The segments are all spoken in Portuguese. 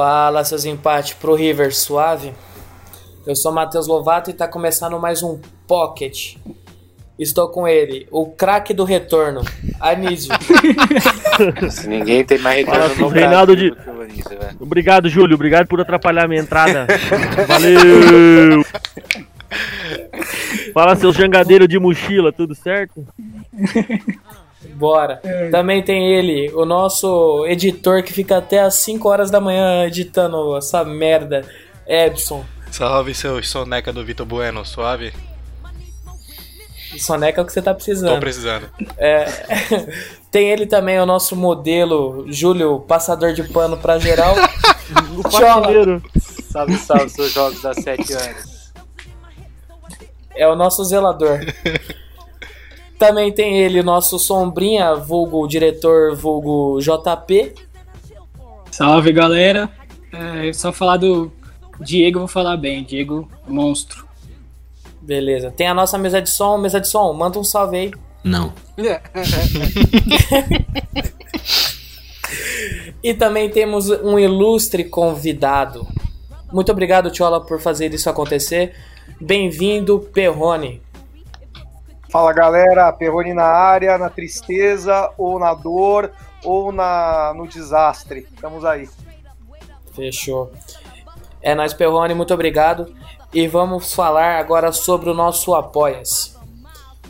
Fala, seus empates pro River suave. Eu sou Matheus Lovato e tá começando mais um Pocket. Estou com ele, o craque do retorno, Anísio. Se ninguém tem mais Fala, retorno no Reinaldo de- Anísio. Obrigado, Júlio. Obrigado por atrapalhar a minha entrada. Valeu! Fala, seus jangadeiros de mochila, tudo certo? Bora. Também tem ele, o nosso editor que fica até às 5 horas da manhã editando essa merda, Ebson. Salve seu soneca do Vitor Bueno, suave? Soneca é o que você tá Tô precisando. precisando. É, tem ele também, o nosso modelo, Júlio, passador de pano pra geral. O faxineiro. Salve, salve, seus jogos há 7 anos. É o nosso zelador. Também tem ele, nosso sombrinha, vulgo diretor, vulgo JP. Salve galera. É, só falar do Diego, eu vou falar bem. Diego, monstro. Beleza. Tem a nossa mesa de som, mesa de som, manda um salve aí. Não. E também temos um ilustre convidado. Muito obrigado, Tiola, por fazer isso acontecer. Bem-vindo, Perrone. Fala galera, Perrone na área, na tristeza, ou na dor, ou na, no desastre. Estamos aí. Fechou. É nóis, Perrone, muito obrigado. E vamos falar agora sobre o nosso Apoia-se.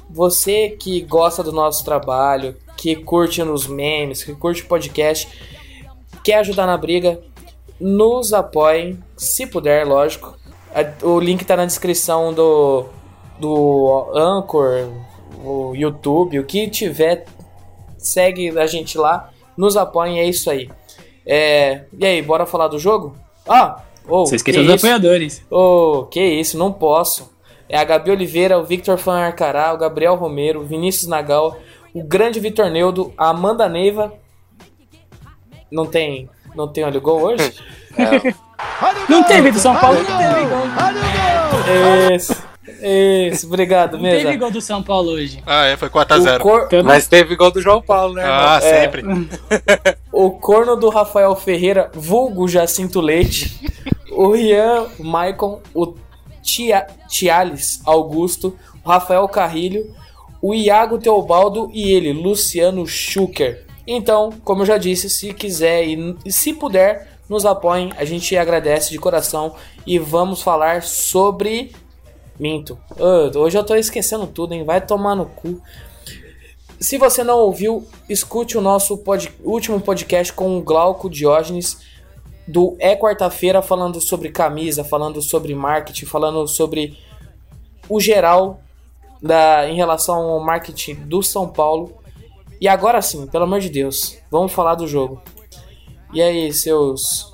Você que gosta do nosso trabalho, que curte nos memes, que curte podcast, quer ajudar na briga, nos apoiem, se puder, lógico. A- O link tá na descrição do, do Anchor, o YouTube, o que tiver, segue a gente lá, nos apoiem, é isso aí. É, e aí, bora falar do jogo? Ah, oh, Vocês que esqueceram dos isso? apoiadores. Ô, que isso, não posso. É a Gabi Oliveira, o Victor Fan Arcará, o Gabriel Romero, o Vinícius Nagal, o grande Vitor Neudo, a Amanda Neiva. Não tem. Não tem olho gol hoje? Não teve do São Paulo, não teve gol. Isso. Isso, obrigado Não teve mesmo. gol do São Paulo hoje. Ah, é, foi O, 4x0. cor- Mas teve gol do João Paulo, né, irmão? Ah, É. sempre. o corno do Rafael Ferreira, vulgo Jacinto Leite, o Rian Maicon, o Tia, Tiales Augusto, o Rafael Carrilho, o Iago Teobaldo e ele, Luciano Schuker. Então, como eu já disse, se quiser e e se puder, nos apoiem, a gente agradece de coração e vamos falar sobre. Minto. Hoje eu tô esquecendo tudo, hein? Vai tomar no cu. Se você não ouviu, escute o nosso pod- último podcast com o Glauco Diógenes do É Quarta-feira, falando sobre camisa, falando sobre marketing, falando sobre o geral da, em relação ao marketing do São Paulo. E agora sim, pelo amor de Deus, vamos falar do jogo. E aí, seus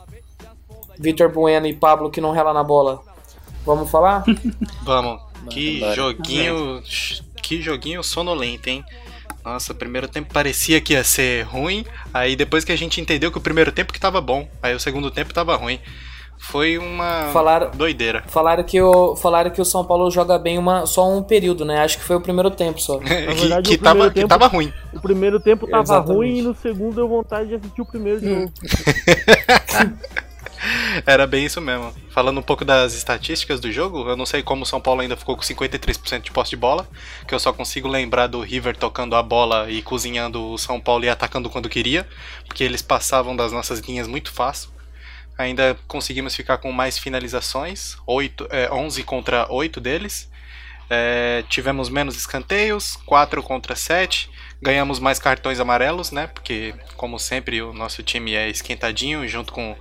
Vitor Bueno e Pablo que não rela na bola, vamos falar? Vamos. Que Bora. joguinho. Que joguinho sonolento, hein? Nossa, o primeiro tempo parecia que ia ser ruim. Aí depois que a gente entendeu que o primeiro tempo que tava bom. Aí o segundo tempo tava ruim. Foi uma Falaram- doideira. Falaram que, o, falaram que o São Paulo joga bem uma, só um período, né? Acho que foi o primeiro tempo só. que verdade, que o tava, primeiro que tempo- tava ruim. O primeiro tempo tava Exatamente. ruim e no segundo deu vontade de assistir o primeiro novo. Era bem isso mesmo. Falando um pouco das estatísticas do jogo, eu não sei como o São Paulo ainda ficou com 53% de posse de bola, que eu só consigo lembrar do River tocando a bola e cozinhando o São Paulo e atacando quando queria, porque eles passavam das nossas linhas muito fácil. Ainda conseguimos ficar com mais finalizações, 8, é, 11 contra 8 deles. É, tivemos menos escanteios, 4 contra 7. Ganhamos mais cartões amarelos, né? Porque, como sempre, o nosso time é esquentadinho, junto com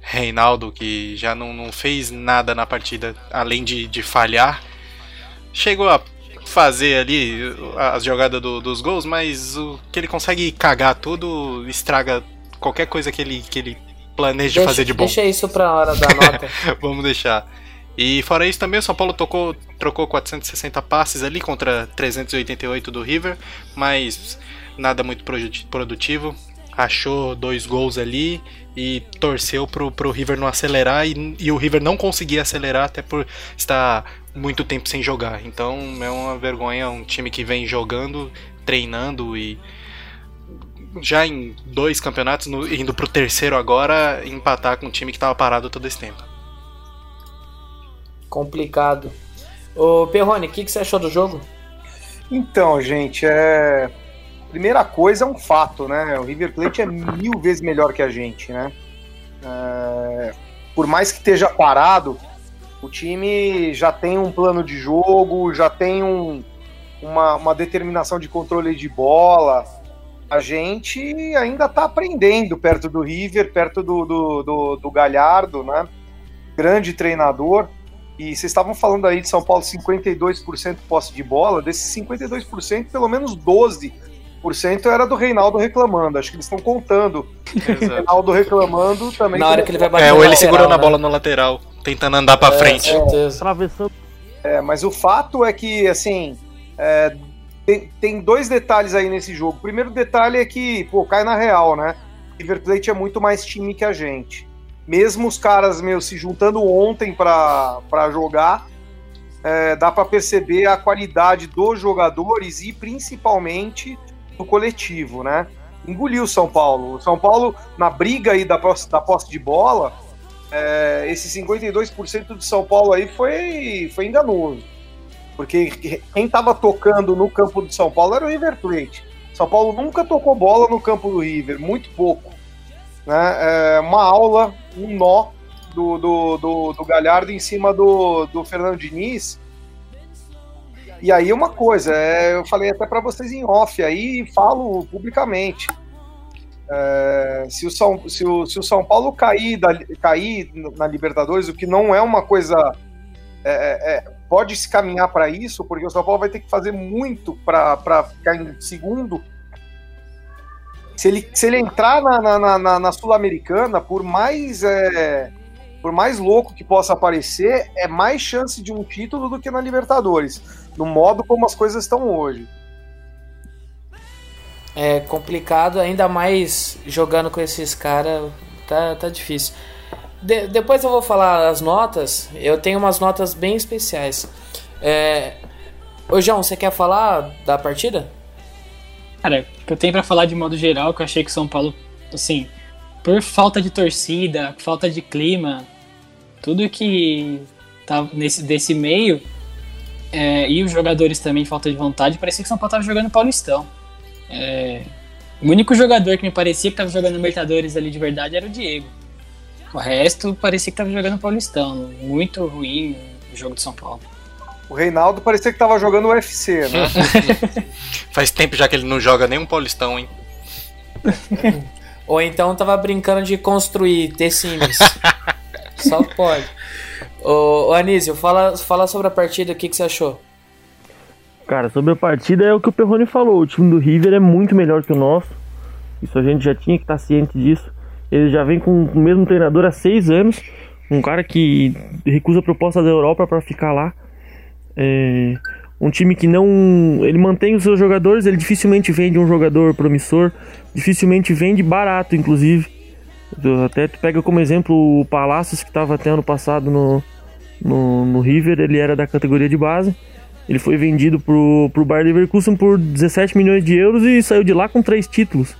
Reinaldo, que já não, não fez nada na partida além de, de falhar. Chegou a fazer ali as jogadas do- dos gols, mas o que ele consegue cagar tudo estraga qualquer coisa que ele, que ele planeje Deixa, fazer de bom. deixa isso pra hora da nota. Vamos deixar. E fora isso também, o São Paulo tocou, trocou 460 passes ali contra 388 do River, mas nada muito produ- produtivo. Achou dois gols ali e torceu pro, pro River não acelerar e, e o River não conseguia acelerar até por estar muito tempo sem jogar. Então é uma vergonha um time que vem jogando, treinando e já em dois campeonatos, no- indo pro terceiro agora, empatar com um time que tava parado todo esse tempo. Complicado. Ô, Perrone, o que, que você achou do jogo? Então, gente, é. Primeira coisa é um fato, né? O River Plate é mil vezes melhor que a gente, né? É, Por mais que esteja parado, o time já tem um plano de jogo, já tem um- uma, uma determinação de controle de bola. A gente ainda tá aprendendo perto do River, perto do, do, do, do Galhardo, né? Grande treinador. E vocês estavam falando aí de São Paulo 52% posse de bola, desses 52%, pelo menos 12% era do Reinaldo reclamando. Acho que eles estão contando. O Reinaldo reclamando também. Na hora que ele vai bater É, ou ele lateral, segurando a né? bola no lateral, tentando andar pra frente. Certeza. É, mas o fato é que, assim, é, tem, tem dois detalhes aí nesse jogo. O primeiro detalhe é que, pô, cai na real, né? River Plate é muito mais time que a gente. Mesmo os caras, meu, se juntando ontem pra jogar, é, dá pra perceber a qualidade dos jogadores e principalmente do coletivo, né? Engoliu o São Paulo. O São Paulo, na briga aí da da posse de bola, é, esse 52% de São Paulo aí foi, foi enganoso. Porque quem estava tocando no campo do São Paulo era o River Plate. São Paulo nunca tocou bola no campo do River, muito pouco. Né? É uma aula, um nó do, do, do, do Galhardo em cima do, do Fernando Diniz. E aí uma coisa, é, eu falei até para vocês em off aí falo publicamente. É, se, o São, se, o, se o São Paulo cair, da, cair na Libertadores, o que não é uma coisa. é, é, pode se caminhar para isso, porque o São Paulo vai ter que fazer muito para ficar em segundo. Se ele, se ele entrar na, na, na, na Sul-Americana, por mais é, por mais louco que possa parecer, é mais chance de um título do que na Libertadores, no modo como as coisas estão hoje. É complicado, ainda mais jogando com esses caras, tá, tá difícil. De- depois eu vou falar as notas, eu tenho umas notas bem especiais. É... Ô João, você quer falar da partida? Cara, o que eu tenho pra falar de modo geral, que eu achei que São Paulo, assim, por falta de torcida, falta de clima, tudo que tá nesse desse meio, é, e os jogadores também, falta de vontade, parecia que São Paulo tava jogando Paulistão. É, o único jogador que me parecia que tava jogando Libertadores ali de verdade era o Diego. O resto parecia que tava jogando Paulistão. Muito ruim o jogo do São Paulo. O Reinaldo parecia que estava jogando UFC, né? Faz tempo já que ele não joga nem um Paulistão, hein? Ou então tava brincando de construir The Sims. Só pode. Ô, ô Anísio, fala, fala sobre a partida, o que, que você achou? Cara, sobre a partida é o que o Perrone falou. O time do River é muito melhor que o nosso. Isso a gente já tinha que estar ciente disso. Ele já vem com o mesmo treinador há seis anos. Um cara que recusa a proposta da Europa para ficar lá. É um time que não. Ele mantém os seus jogadores, ele dificilmente vende um jogador promissor. Dificilmente vende barato, inclusive. Até tu pega como exemplo o Palácios, que estava até ano passado no, no, no River. Ele era da categoria de base. Ele foi vendido pro, pro Bayer Leverkusen por 17 milhões de euros e saiu de lá com três títulos.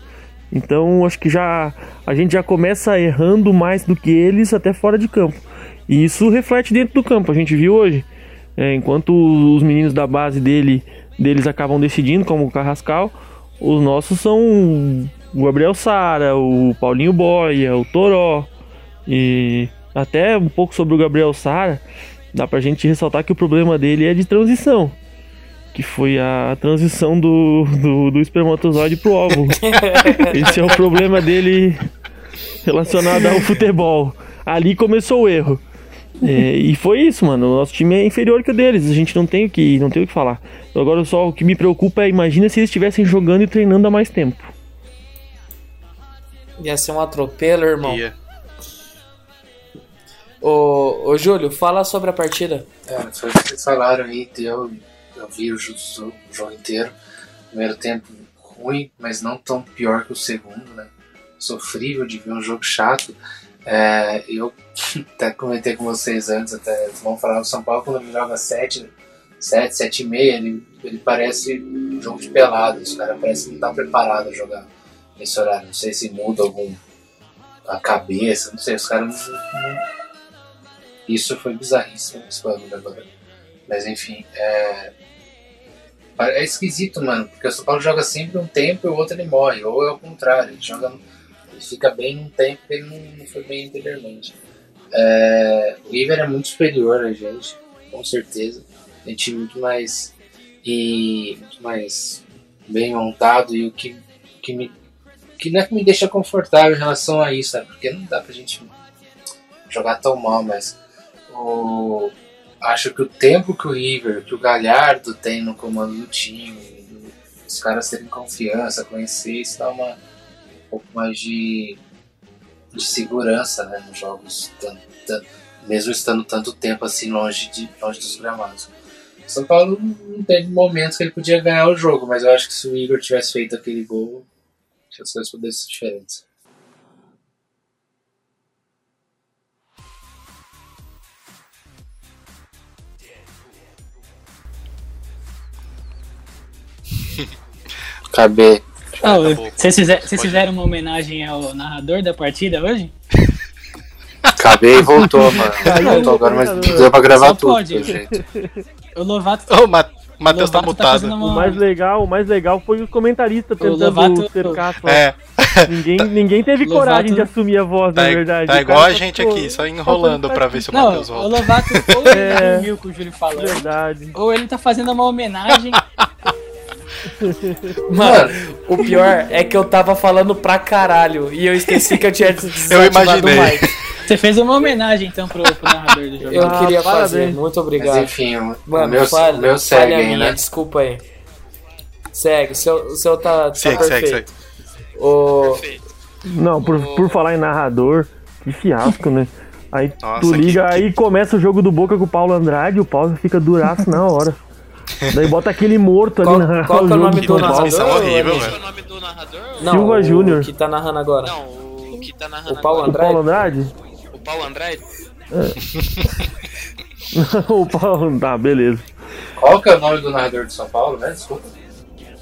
Então acho que já a gente já começa errando mais do que eles até fora de campo. E isso reflete dentro do campo. A gente viu hoje, é, enquanto os meninos da base dele deles acabam decidindo, como o Carrascal, os nossos são o Gabriel Sara, o Paulinho Boia, o Toró e até um pouco sobre o Gabriel Sara. Dá pra gente ressaltar que o problema dele é de transição. Que foi a transição do, do, do espermatozoide pro óvulo. Esse é o problema dele relacionado ao futebol. Ali começou o erro. É, e foi isso, mano. O nosso time é inferior que o deles. A gente não tem o que, não tem o que falar. Agora só o que me preocupa é imagina se eles estivessem jogando e treinando há mais tempo. Ia ser um atropelo, irmão. Ia. Ô, ô Júlio, fala sobre a partida. É, foi o que vocês falaram aí, eu, eu vi o jogo inteiro. Primeiro tempo ruim, mas não tão pior que o segundo, né? Sofrível de ver um jogo chato. É, eu até comentei com vocês antes, até vamos falar do São Paulo quando ele joga 7, 7, 7 e meia, ele, ele parece jogo de pelado. Os caras parecem que não tá preparado a jogar nesse horário. Não sei se muda algum a cabeça, não sei, os caras não- não, isso foi bizarríssimo esse bagulho agora. Mas enfim, é. É esquisito, mano, porque o São Paulo joga sempre um tempo e o outro ele morre, ou é o contrário, ele joga. Fica bem num tempo que ele não, não foi bem anteriormente. É, o River é muito superior a gente, com certeza. Tem time muito mais. e muito mais bem montado e o que, que me. que não é que me deixa confortável em relação a isso, né? Porque não dá pra gente jogar tão mal, mas o, acho que o tempo que o River, que o Galhardo tem no comando do time, os caras terem confiança, conhecer, isso dá uma, um pouco mais de, de segurança né, nos jogos, tan- tan- mesmo estando tanto tempo assim longe, de, longe dos gramados. São Paulo não teve momentos que ele podia ganhar o jogo, mas eu acho que se o Igor tivesse feito aquele gol, as coisas poderiam ser diferentes. Caber. Acabou. vocês fizer- Pode. fizeram uma homenagem ao narrador da partida hoje? Acabei e voltou, mano. Voltou agora, mas deu pra gravar Só tudo, pode. jeito. O Lovato. Ô, Ma Matheus tá Lovato mutado. fazendo uma- O mais legal, o mais legal foi os comentaristas O tentando Lovato- cercar só. É, Ninguém, ninguém teve Lovato- coragem de assumir a voz, tá, na verdade. tá O igual a gente ficou- aqui, só enrolando pra ver se o Matheus o volta. Lovato ou ele É. dormiu com o Júlio falando, Verdade. ou ele tá fazendo uma homenagem. Mano, o pior é que eu tava falando pra caralho e eu esqueci que eu tinha desativado imaginei. o mic. Você fez uma homenagem então pro, pro narrador do jogo. Eu Ah, queria parabéns. fazer, muito Mas obrigado. enfim, o- Mano, meu, falha, meu segue aí, né? desculpa aí. Segue, o seu, o seu tá, tá Segue, segue, perfeito. O... Não, por, por falar em narrador, que fiasco, né? Aí Nossa, tu liga, que- aí começa o jogo do Boca com o Paulo Andrade, o Paulo fica duraço na hora. Daí bota aquele morto Qual- ali na qual que é o nome do narrador? Anísio? velho. o nome do narrador? Não, Silva o Júnior. que tá narrando agora. Não, o que tá narrando O Paulo agora. O Paulo Andrade? O Paulo Andrade? o Paulo. Tá, beleza. Qual que é o nome do narrador de São Paulo, né? Desculpa.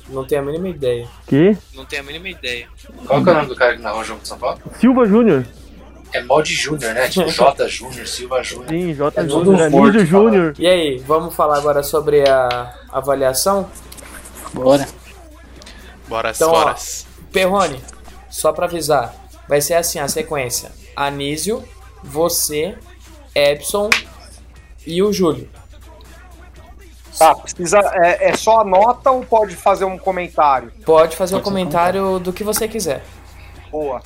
Não tenho a mínima ideia. Que? Não tenho a mínima ideia. Qual que é o nome do cara que narrou o jogo de São Paulo? Silva Júnior. É Mod Júnior, né? Tipo J Júnior, Silva Júnior. Sim, J. É Júnior, Anísio. Júnior. E aí, vamos falar agora sobre a avaliação? Bora. Bora, Então, ó. bora. Perrone, só pra avisar, vai ser assim a sequência: Anísio, você, Epson e o Júlio. Tá, precisa. É, é só a nota ou pode fazer um comentário? Pode fazer o comentário do que você quiser. Boa.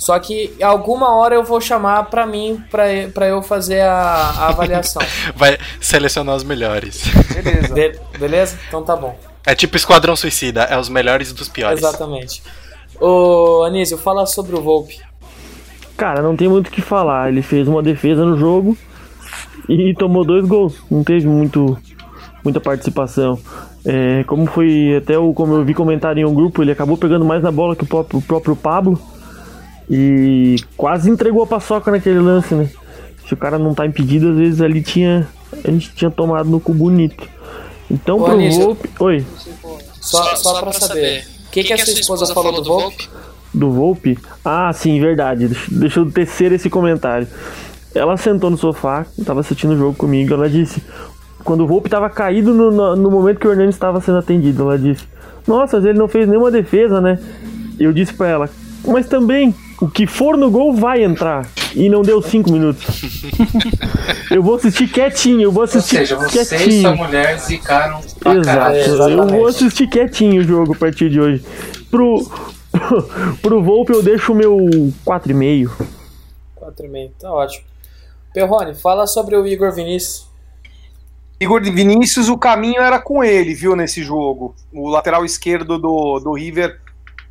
Só que alguma hora eu vou chamar pra mim, pra, pra eu fazer a, a avaliação. Vai selecionar os melhores. Beleza. Be- beleza? Então tá bom. É tipo Esquadrão Suicida, é os melhores dos piores. Exatamente. Ô, Anísio, fala sobre o Volpe. Cara, não tem muito o que falar. Ele fez uma defesa no jogo e tomou dois gols. Não teve muito, muita participação. É, como foi até o, como eu vi comentário em um grupo, ele acabou pegando mais na bola que o próprio, o próprio Pablo e quase entregou a paçoca naquele lance, né? Se o cara não tá impedido, às vezes ali tinha a gente tinha tomado no cu bonito. Então Ô, pro Anísio. Volpe, oi, Só, só, pra saber. O que, que, a sua esposa falou do Volpe? do Volpe. Ah, sim, verdade. Deixa- eu tecer esse comentário. Ela sentou no sofá, tava assistindo o jogo comigo. Ela disse: quando o Volpe tava caído no, no, no momento que o Hernani estava sendo atendido, ela disse: Nossa, mas ele não fez nenhuma defesa, né? Eu disse pra ela: Mas também, o que for no gol vai entrar. E não deu cinco minutos. eu vou assistir quietinho, eu vou Ou assistir seja, vocês e quietinho. sua mulher zicaram pra Exato. caralho. É, Eu exatamente. vou assistir quietinho o jogo a partir de hoje. Pro, pro Volpe eu deixo o meu 4,5. 4,5, tá ótimo. Perrone, fala sobre o Igor Vinícius. Igor Vinícius, o caminho era com ele, viu, nesse jogo. O lateral esquerdo do, do River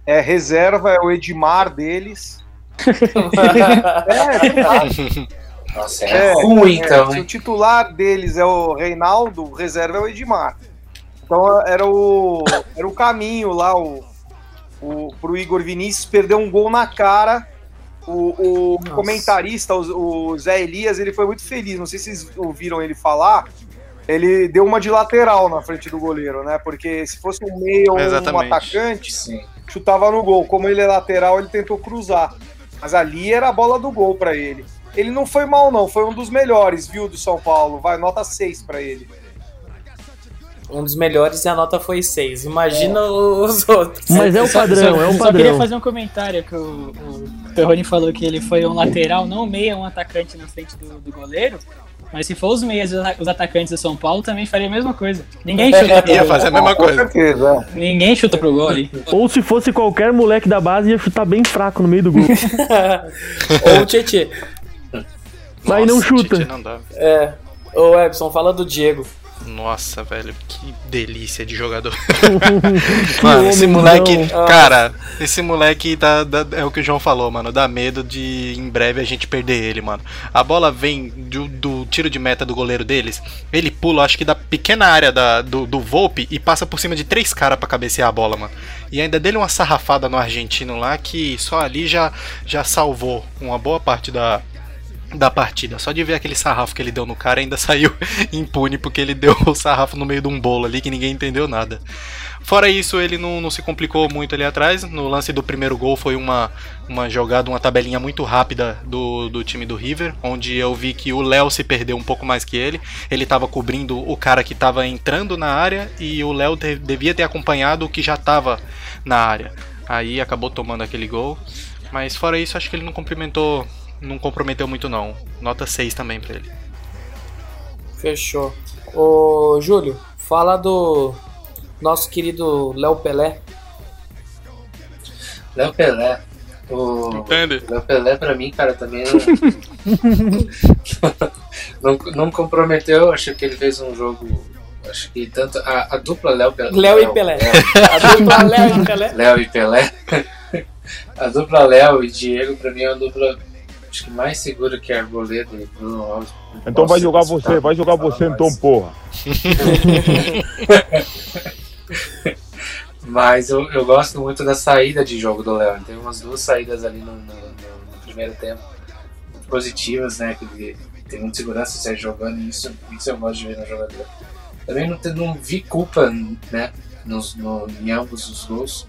É, reserva é o Edmar deles. é, é verdade. Nossa, é, ruim então, se hein? o titular deles é o Reinaldo, o reserva é o Edmar. Então era o, era o caminho lá, o, o, pro Igor Vinícius perder um gol na cara. O, o comentarista, o, o Zé Elias, ele foi muito feliz. Não sei se vocês ouviram ele falar. Ele deu uma de lateral na frente do goleiro, né? Porque se fosse um meio ou um atacante, Sim. Chutava no gol. Como ele é lateral, ele tentou cruzar. Mas ali era a bola do gol pra ele. Ele não foi mal, não. Foi um dos melhores, viu, do São Paulo. Vai, nota 6 pra ele. Um dos melhores e a nota foi 6. Imagina os outros. Mas é o padrão, só, é um Só queria padrão. fazer um comentário que o, o Perrone falou que ele foi um lateral, não um meia, um atacante na frente do, do goleiro. Mas se for os meias os ata- os atacantes do São Paulo, também faria a mesma coisa. Ninguém chuta pro Ia gol. fazer a mesma coisa. é. Ninguém chuta pro gol ali. Ou se fosse qualquer moleque da base, ia chutar bem fraco no meio do gol. Ou o Tietê. Mas não chuta. Tite não dá. É. Ô Ebson, fala do Diego. Nossa, velho, que delícia de jogador. Mano, esse moleque, bom. cara, esse moleque dá, dá- é o que o João falou, mano. Dá medo de em breve a gente perder ele, mano. A bola vem do, do tiro de meta do goleiro deles. Ele pula, acho que da pequena área da, do, do Volpe e passa por cima de três caras pra cabecear a bola, mano. E ainda dele uma sarrafada no argentino lá que só ali já, já salvou uma boa parte da, da partida. Só de ver aquele sarrafo que ele deu no cara, ainda saiu impune porque ele deu o sarrafo no meio de um bolo ali que ninguém entendeu nada. Fora isso, ele não, não se complicou muito ali atrás. No lance do primeiro gol foi uma, uma jogada, uma tabelinha muito rápida do, do time do River, onde eu vi que o Léo se perdeu um pouco mais que ele. Ele estava cobrindo o cara que estava entrando na área e o Léo devia ter acompanhado o que já estava na área. Aí acabou tomando aquele gol. Mas fora isso, acho que ele não cumprimentou, não comprometeu muito não. Nota 6 também pra ele. Fechou. Ô, Júlio, fala do nosso querido Léo Pelé. Léo Pelé. O Entende? Léo Pelé, pra mim, cara, também não, não, não comprometeu. Acho que ele fez um jogo. Acho que tanto. A, a dupla Léo Pelé. Léo e Pelé. A dupla Léo e Pelé. Léo e Pelé. A dupla Léo e Diego, pra mim, é uma dupla acho que mais segura que a goleiro e Bruno Alves. Então vai jogar você vai jogar você mais. então, porra. Mas eu, eu gosto muito da saída de jogo do Léo. Tem umas duas saídas ali no, no- no- no primeiro tempo muito positivas, né? Que ele tem muita segurança sai jogando e isso, isso eu gosto de ver no jogador. Também não, não vi culpa, né? Nos, no, em ambos os gols.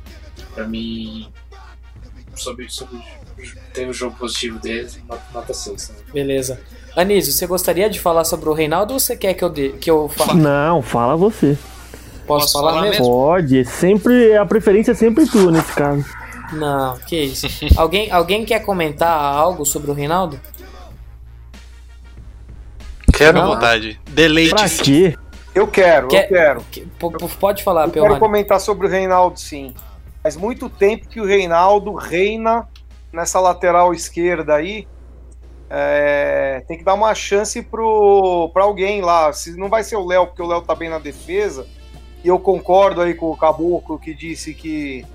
Pra mim, sobre, sobre ter o jogo positivo deles, nota- nota 6 também. Beleza. Anísio, você gostaria de falar sobre o Reinaldo ou você quer que eu, dê, que eu fale? Não, fala você. Posso, Posso falar, falar mesmo? Pode, é sempre a preferência é sempre tua nesse caso. Não, que isso. alguém, alguém quer comentar algo sobre o Reinaldo? Fica à Não. vontade. Pra Deleite-se. quê? Eu quero, Quer- eu quero. Que- p- p- pode falar, Eu quero Pelmani. comentar sobre o Reinaldo, sim. Faz muito tempo que o Reinaldo reina nessa lateral esquerda aí. É, tem que dar uma chance pro, pra alguém lá. Se não vai ser o Léo, porque o Léo tá bem na defesa. E eu concordo aí com o Caboclo que disse que,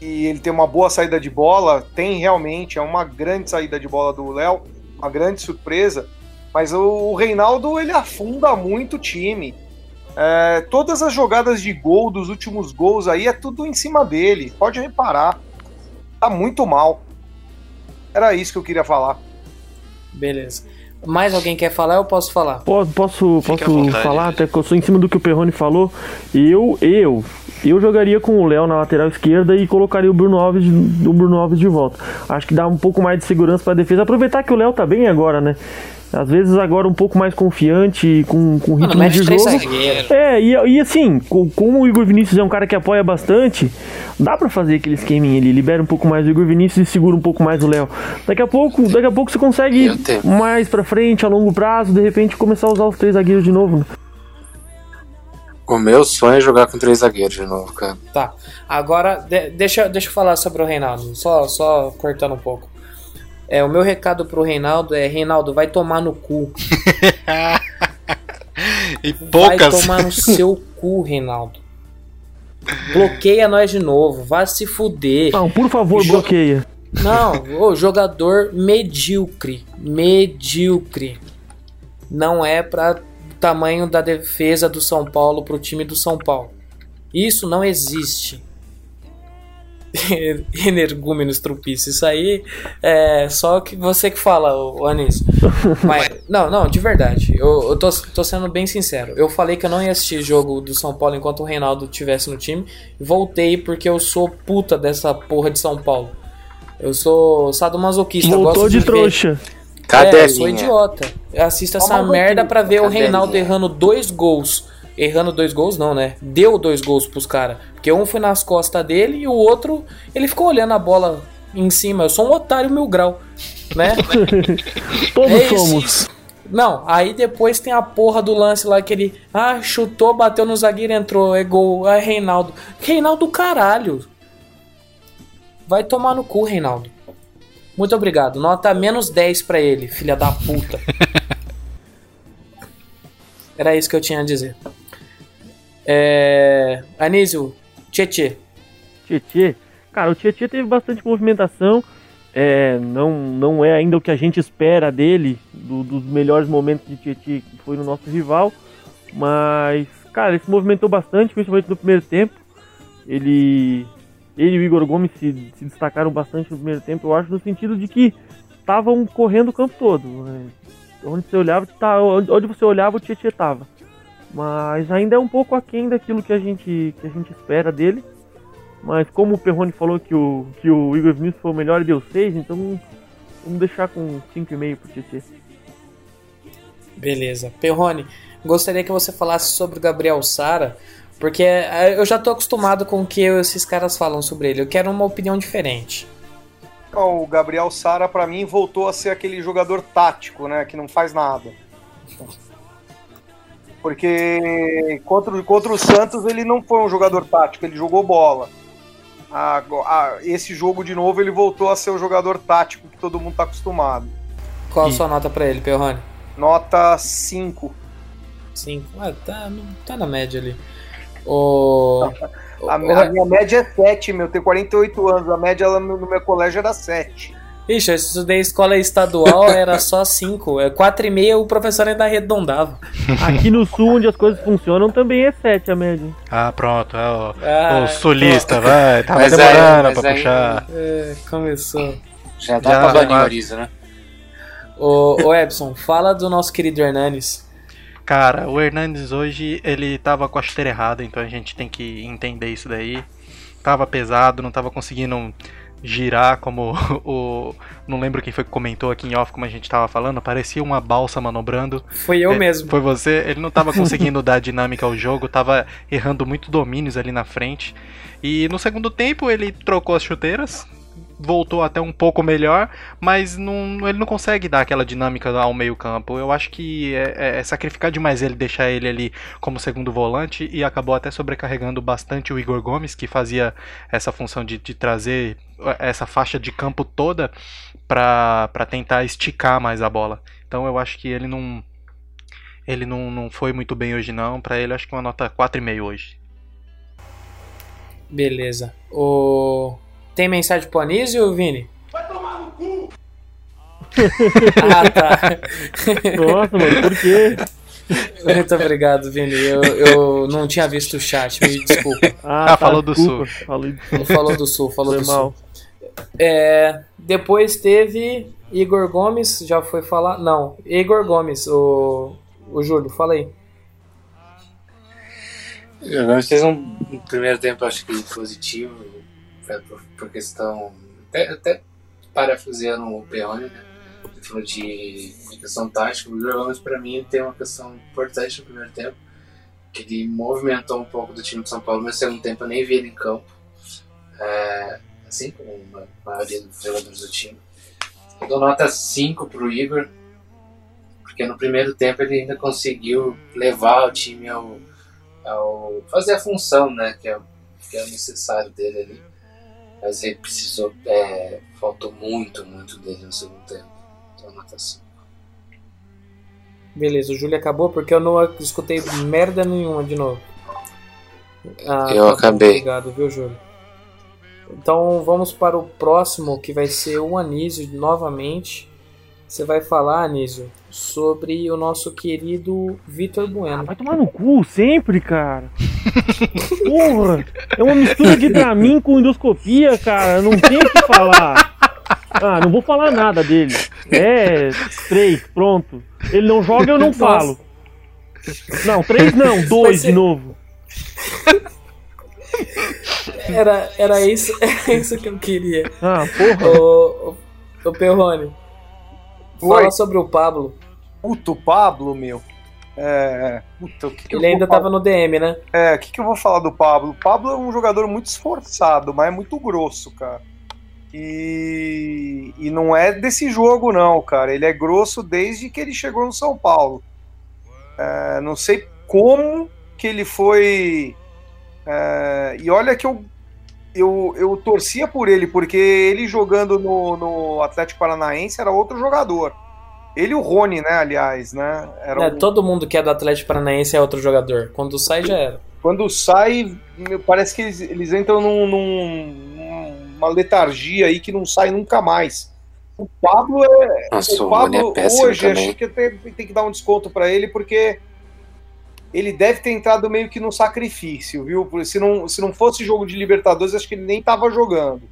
que ele tem uma boa saída de bola. Tem realmente, é uma grande saída de bola do Léo, uma grande surpresa. Mas o, o Reinaldo ele afunda muito o time. É, todas as jogadas de gol dos últimos gols aí é tudo em cima dele. Pode reparar. Tá muito mal. Era isso que eu queria falar. Beleza. Mais alguém quer falar? Eu posso falar. Po- Posso, posso vontade, falar, até que eu sou em cima do que o Perrone falou. Eu, eu, eu jogaria com o Léo na lateral esquerda e colocaria o Bruno Alves, o Bruno Alves de volta. Acho que dá um pouco mais de segurança pra defesa. Aproveitar que o Léo tá bem agora, né? Às vezes agora um pouco mais confiante, com, com Mano, ritmo mete de três jogo. zagueiros. É, e, e assim, co- como o Igor Vinícius é um cara que apoia bastante, dá pra fazer aquele esqueminha ali, libera um pouco mais o Igor Vinícius e segura um pouco mais o Léo. Daqui a pouco, daqui a pouco você consegue mais pra frente, a longo prazo, de repente começar a usar os três zagueiros de novo. né? O meu sonho é jogar com três zagueiros de novo, cara. Tá. Agora, de- deixa, deixa eu falar sobre o Reinaldo. Só, só cortando um pouco. É, o meu recado pro Reinaldo é: Reinaldo, vai tomar no cu. E Vai poucas. tomar no seu cu, Reinaldo. Bloqueia nós de novo. Vai se fuder. Não, por favor, Jo- bloqueia. Não, ô, jogador medíocre. Medíocre. Não é para tamanho da defesa do São Paulo pro time do São Paulo. Isso não existe. Energúmenos trupice. Isso aí é só que você que fala, ô Anis. Mas, não, não, de verdade. Eu, eu tô, tô sendo bem sincero. Eu falei que eu não ia assistir jogo do São Paulo enquanto o Reinaldo estivesse no time. Voltei porque eu sou puta dessa porra de São Paulo. Eu sou sadomasoquista. eu Voltou gosto de ver- trouxa. é, eu sou idiota. Eu assisto essa Toma merda bandido, pra ver o cadelinha. Reinaldo errando dois gols. Errando dois gols, não, né? Deu dois gols pros caras. Porque um foi nas costas dele e o outro, ele ficou olhando a bola em cima. Eu sou um otário mil grau, né? Todos É somos. Não, aí depois tem a porra do lance lá que ele. Ah, chutou, bateu no zagueiro, entrou, é gol. Ah, Reinaldo. Reinaldo, caralho. Vai tomar no cu, Reinaldo. Muito obrigado. Nota menos 10 pra ele, filha da puta. Era isso que eu tinha a dizer. É. Anísio, Tietê. Tietê. Cara, o Tietê teve bastante movimentação. É, não, não é ainda o que a gente espera dele, do- dos melhores momentos de Tietê que foi no nosso rival. Mas, cara, ele se movimentou bastante, principalmente no primeiro tempo. Ele, ele e o Igor Gomes se, se destacaram bastante no primeiro tempo, eu acho, no sentido de que estavam correndo o campo todo. né? Onde você olhava, tá, onde você olhava, o Tietê tava. Mas ainda é um pouco aquém daquilo que a gente, que a gente espera dele. Mas como o Perrone falou que o, que o Igor Vinícius foi o melhor e deu 6, então vamos deixar com 5,5 pro Tietê. Beleza. Perrone, gostaria que você falasse sobre o Gabriel Sara, porque eh, eu já tô acostumado com o que esses caras falam sobre ele. Eu quero uma opinião diferente. O Gabriel Sara, pra mim, voltou a ser aquele jogador tático, né? Que não faz nada. Porque contra, o- contra o Santos ele não foi um jogador tático, ele jogou bola. Ago- a- esse jogo de novo ele voltou a ser o jogador tático que todo mundo tá acostumado. Qual a E- sua nota pra ele, Perrone? Nota 5. 5. Ah, tá, tá na média ali. O... A, o- a minha média é 7, meu. Eu tenho 48 anos. A média no meu colégio era 7. Ixi, eu estudei escola estadual, era só 5. É 4,5 o professor ainda arredondava. Aqui no sul, onde as coisas funcionam, também é 7 a média. Ah, pronto. É o, Ah, o sulista, vai. Tava Mas aí- demorando mas pra aí- puxar. É, começou. Já dá Já, pra banir o mas- né? Ô, ô Epson, fala do nosso querido Hernanes. Cara, o Hernandes hoje ele tava com a chuteira errada, então a gente tem que entender isso daí. Tava pesado, não tava conseguindo girar como o. Não lembro quem foi que comentou aqui em off, como a gente tava falando, parecia uma balsa manobrando. Foi eu É, mesmo. Foi você, ele não tava conseguindo dar dinâmica ao jogo, tava errando muito domínios ali na frente. E no segundo tempo ele trocou as chuteiras, voltou até um pouco melhor, mas não, ele não consegue dar aquela dinâmica ao meio-campo. Eu acho que é, é- é sacrificar demais ele deixar ele ali como segundo volante e acabou até sobrecarregando bastante o Igor Gomes, que fazia essa função de, de trazer essa faixa de campo toda para tentar esticar mais a bola. Então eu acho que ele não ele não, não foi muito bem hoje não. Pra ele acho que uma nota 4,5 hoje. Beleza. O... Tem mensagem pro Anísio, Vini? ah, tá. Nossa, mano, por quê? Muito obrigado, Vini. Eu, eu não tinha visto o chat, me desculpa. Ah, falou do desculpa. Falei do Não falou do Sul, falou Foi do mal. Sul. É, depois teve Igor Gomes, já foi falar. Não, Igor Gomes, o, o Júlio, fala aí. O Gomes fez um, um primeiro tempo, acho que positivo, por, por questão. Até, até parafraseando o Peone, né? Ele falou de, de questão tática. O Igor Gomes, pra mim, tem uma questão importante no primeiro tempo, que ele movimentou um pouco do time de São Paulo, mas no segundo tempo eu nem vi ele em campo. É, assim como a maioria dos jogadores do time. Eu dou nota 5 pro Igor, porque no primeiro tempo ele ainda conseguiu levar o time ao ao fazer a função né, que, é, que é necessário dele ali. Mas ele precisou, é, faltou muito, muito dele no segundo tempo. Então, nota 5. Beleza, o Júlio acabou porque eu não escutei merda nenhuma de novo. Ah, Eu tá acabei. Obrigado, viu, Júlio? Então vamos para o próximo, que vai ser o Anísio novamente. Você vai falar, Anísio, sobre o nosso querido Vitor Bueno. Vai tomar no cu sempre, cara. Porra, é uma mistura de Dramin com endoscopia, cara. Não tem o que falar. Ah, não vou falar nada dele. É, três, pronto. Ele não joga, eu não falo. Não, três não, dois ser- de novo. Era, era, isso, era isso que eu queria. Ah, porra. Ô, ô, ô Perrone, fala Oi. sobre o Pablo. Puto Pablo, meu. É. Puta, o que, que Ele ainda tava no DM, né? É, o que, que eu vou falar do Pablo? O Pablo é um jogador muito esforçado, mas é muito grosso, cara. E, e não é desse jogo, não, cara. Ele é grosso desde que ele chegou no São Paulo. É, não sei como que ele foi. é, e olha que eu, eu, eu torcia por ele, porque ele jogando no, no Atlético Paranaense era outro jogador. Ele e o Rony, né, aliás, né? Era É, um- todo mundo que é do Atlético Paranaense é outro jogador. Quando sai, já era. quando sai, parece que eles, eles entram num, num- numa letargia aí que não sai nunca mais. O Pablo é. Nossa, o o Pablo é péssimo hoje também. achei que até tem que dar um desconto pra ele, porque ele deve ter entrado meio que no sacrifício, viu? Porque Se não, se não fosse jogo de Libertadores, acho que ele nem tava jogando.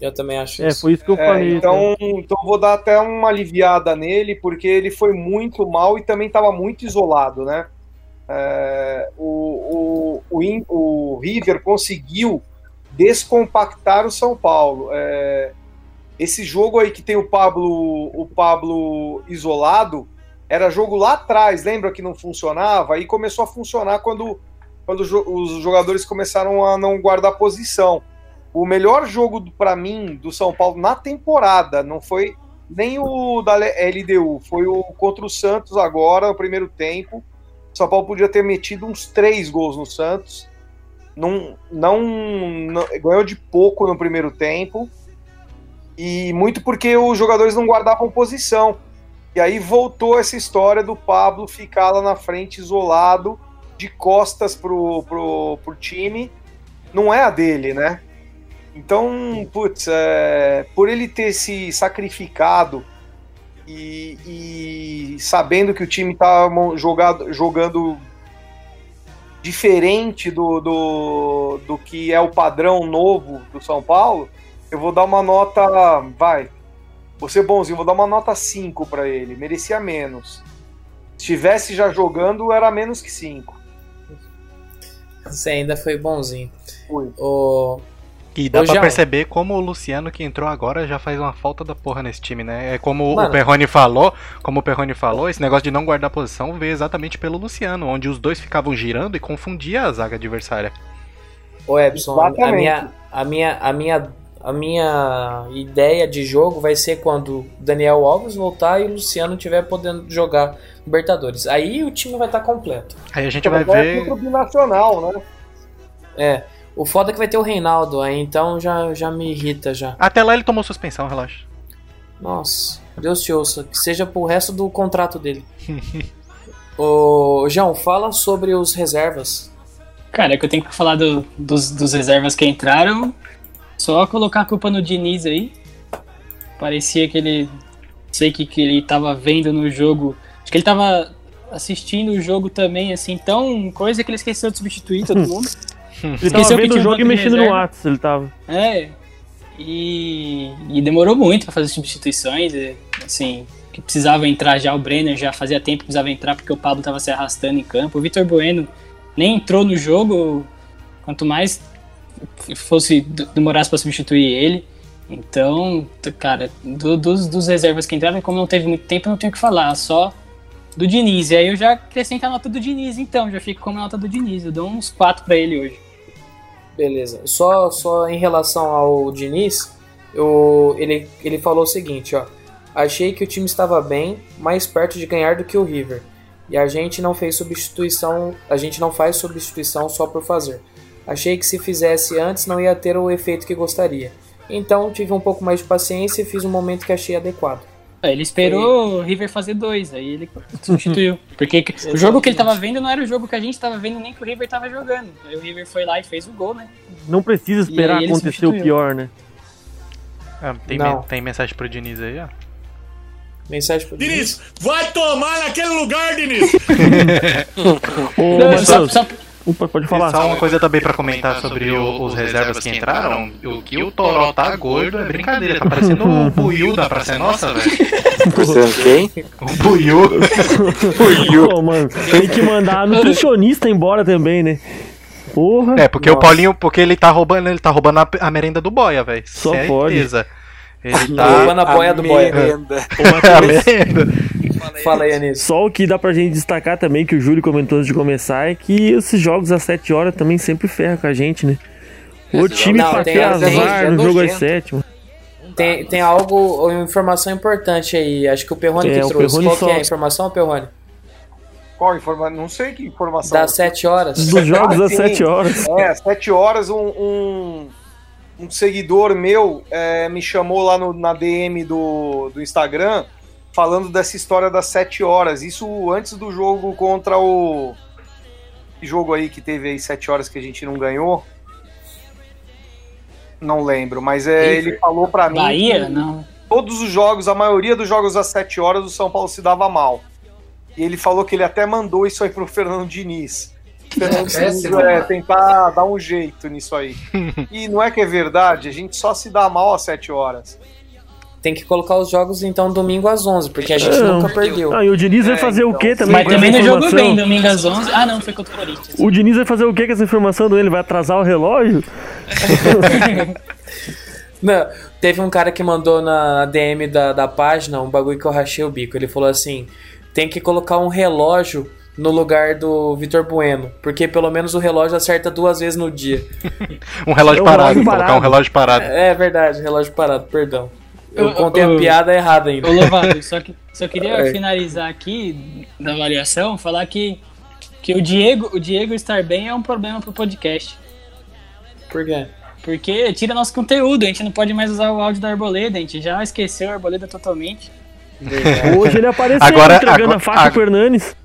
Eu também acho É, isso. foi isso que eu É, falei. então, então eu vou dar até uma aliviada nele, porque ele foi muito mal e também estava muito isolado, né? É, o, o, o, o River conseguiu descompactar o São Paulo. É, esse jogo aí que tem o Pablo, o Pablo isolado, era jogo lá atrás, lembra que não funcionava? Aí começou a funcionar quando, quando os jogadores começaram a não guardar posição o melhor jogo para mim do São Paulo na temporada não foi nem o da LDU, foi o contra o Santos agora, no primeiro tempo. O São Paulo podia ter metido uns três gols no Santos. Não, não, não- ganhou de pouco no primeiro tempo. E muito porque os jogadores não guardavam posição. E aí voltou essa história do Pablo ficar lá na frente isolado, de costas pro, pro, pro time. Não é a dele, né? Então, putz, é, por ele ter se sacrificado e, e sabendo que o time estava jogado, jogando diferente do, do, do que é o padrão novo do São Paulo, eu vou dar uma nota. Vai, vou ser bonzinho, vou dar uma nota 5 para ele. Merecia menos. Se estivesse já jogando, era menos que 5. Você ainda foi bonzinho. Fui. O... E dá Ô, pra João. perceber como o Luciano que entrou agora já faz uma falta da porra nesse time, né? É como Mano. o Perrone falou, como o Perrone falou, esse negócio de não guardar posição veio exatamente pelo Luciano, onde os dois ficavam girando e confundia a zaga adversária. Ô Epson, a- minha, a, minha, a, minha, a minha ideia de jogo vai ser quando Daniel Alves voltar e o Luciano estiver podendo jogar Libertadores. Aí o time vai estar completo. Aí a gente vai Agora é ver. o binacional, né? É. O foda é que vai ter o Reinaldo aí, então já, já me irrita já. Até lá ele tomou suspensão, relaxa. Nossa, Deus te ouça. Que seja pro resto do contrato dele. Ô, João, fala sobre os reservas. Cara, é que eu tenho que falar do- dos, dos reservas que entraram. Só colocar a culpa no Diniz aí. Parecia que ele. Não sei que, que ele tava vendo no jogo. Acho que ele tava assistindo o jogo também, assim, tão coisa que ele esqueceu de substituir todo mundo. Ele Esqueceu tava vendo o jogo e mexendo no reserva. WhatsApp, ele tava. É. E, e demorou muito pra fazer substituições. Assim, que precisava entrar já o Brenner, já fazia tempo que precisava entrar porque o Pablo tava se arrastando em campo. O Vitor Bueno nem entrou no jogo, quanto mais fosse demorasse pra substituir ele. Então, cara, do- dos, dos reservas que entraram, como não teve muito tempo, não tenho o que falar, só do Diniz. E aí eu já acrescento a nota do Diniz, então, já fico com a nota do Diniz. Eu dou uns 4 pra ele hoje. Beleza. Só, só em relação ao Diniz, eu, ele, ele falou o seguinte, ó. Achei que o time estava bem, mais perto de ganhar do que o River. E a gente não fez substituição, a gente não faz substituição só por fazer. Achei que se fizesse antes não ia ter o efeito que gostaria. Então tive um pouco mais de paciência e fiz um momento que achei adequado. É, Ele esperou o River fazer dois, aí ele substituiu. Porque que- o jogo que ele tava vendo não era o jogo que a gente tava vendo, nem que o River tava jogando. Aí o River foi lá e fez o gol, né? Não precisa esperar acontecer o pior, né? Ah, tem, Não. men- tem mensagem pro Diniz aí, ó. Mensagem pro Diniz, vai tomar naquele lugar, Diniz! Ô, Não, só- só- opa, pode falar. só uma coisa também pra comentar sobre o- os reservas que entraram. O que o Toró tá gordo é brincadeira. Tá parecendo o Buiu da Praça é Nossa, velho. Quem? O Buiu. Pô, mano, tem que mandar a nutricionista embora também, né? Porra. É, porque o Paulinho, porque ele tá roubando, ele tá roubando a, a merenda do Boia, velho. Só pode. Certeza. Ele Tá tá. roubando a boia do boia. merenda. Ô, a Matheus, merenda. Fala aí, Anísio. Só o que dá pra gente destacar também, que o Júlio comentou antes de começar, é que esses jogos às 7 horas também sempre ferra com a gente, né? O time Não, pra ter tem- azar é no jogo às nojento. 7, mano. Tem, tem algo, uma informação importante aí. Acho que o Perrone É, que trouxe. Perrone Qual que é a só- informação, Perrone? Qual informação? Não sei que informação. Das 7 horas. Dos jogos Ah, às sim. 7 horas. É, sete horas, um, um, um seguidor meu é, me chamou lá no- na DM do, do Instagram falando dessa história das sete horas. Isso antes do jogo contra o. Que jogo aí que teve aí sete horas que a gente não ganhou? Não lembro, mas é, ele falou pra mim. Bahia? que Não. Todos os jogos, a maioria dos jogos às sete horas, o São Paulo se dava mal. E ele falou que ele até mandou isso aí pro Fernando Diniz. Fernando Diniz é, mano. tentar dar um jeito nisso aí. E não é que é verdade, a gente só se dá mal às 7 horas. Tem que colocar os jogos então domingo às 11, porque a gente Não. nunca perdeu. Ah, e o Diniz vai É, fazer o então. quê também? Mas com essa também não jogou bem, domingo às 11. Ah, não, foi contra o Corinthians. O Diniz vai fazer o quê com essa informação dele? Vai atrasar o relógio? Não, teve um cara que mandou na DM da, da página um bagulho que eu rachei o bico. Ele falou assim: tem que colocar um relógio no lugar do Vitor Bueno, porque pelo menos o relógio acerta duas vezes no dia. Um relógio É um parado. relógio Colocar um parado. relógio parado. É verdade, relógio parado, perdão. Eu contei a piada errada ainda. Ô, Lovato, só, que, só queria É. finalizar aqui da avaliação, falar que, que o, Diego, o Diego estar bem é um problema pro podcast. Por quê? Porque tira nosso conteúdo, a gente não pode mais usar o áudio da Arboleda, a gente já esqueceu a Arboleda totalmente. Hoje ele apareceu Agora- entregando agora- a faixa agora- pro Hernanes.